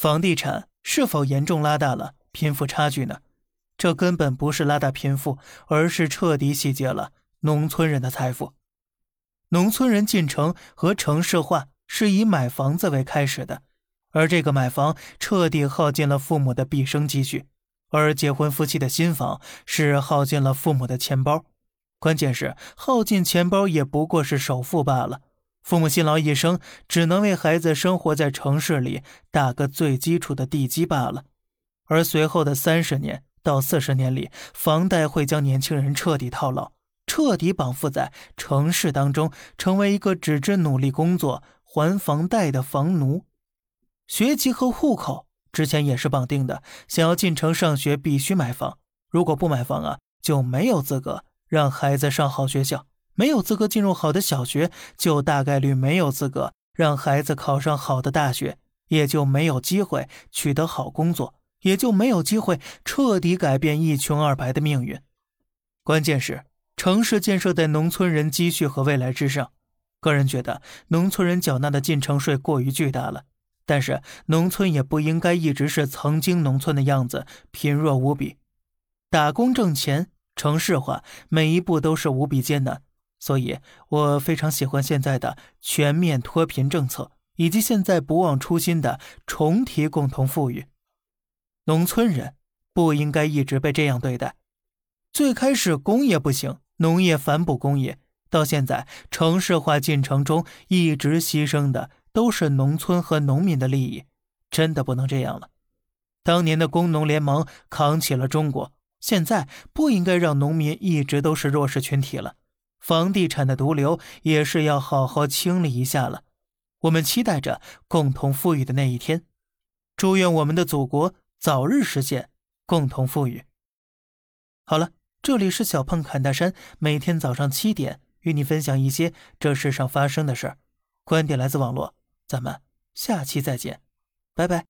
房地产是否严重拉大了贫富差距呢？这根本不是拉大贫富，而是彻底洗劫了农村人的财富。农村人进城和城市化是以买房子为开始的，而这个买房彻底耗尽了父母的毕生积蓄，而结婚夫妻的新房是耗尽了父母的钱包。关键是耗尽钱包也不过是首付罢了。父母辛劳一生，只能为孩子生活在城市里打个最基础的地基罢了。而随后的三十年到四十年里，房贷会将年轻人彻底套牢，彻底绑缚在城市当中，成为一个只知努力工作还房贷的房奴。学籍和户口之前也是绑定的，想要进城上学必须买房，如果不买房啊，就没有资格让孩子上好学校。没有资格进入好的小学，就大概率没有资格让孩子考上好的大学，也就没有机会取得好工作，也就没有机会彻底改变一穷二白的命运。关键是城市建设在农村人积蓄和未来之上。个人觉得，农村人缴纳的进城税过于巨大了，但是农村也不应该一直是曾经农村的样子，贫弱无比。打工挣钱，城市化，每一步都是无比艰难。所以，我非常喜欢现在的全面脱贫政策，以及现在不忘初心的重提共同富裕。农村人不应该一直被这样对待。最开始工业不行，农业反哺工业，到现在城市化进程中一直牺牲的都是农村和农民的利益，真的不能这样了。当年的工农联盟扛起了中国，现在不应该让农民一直都是弱势群体了。房地产的毒瘤也是要好好清理一下了。我们期待着共同富裕的那一天，祝愿我们的祖国早日实现共同富裕。好了，这里是小胖侃大山，每天早上七点与你分享一些这世上发生的事儿，观点来自网络，咱们下期再见，拜拜。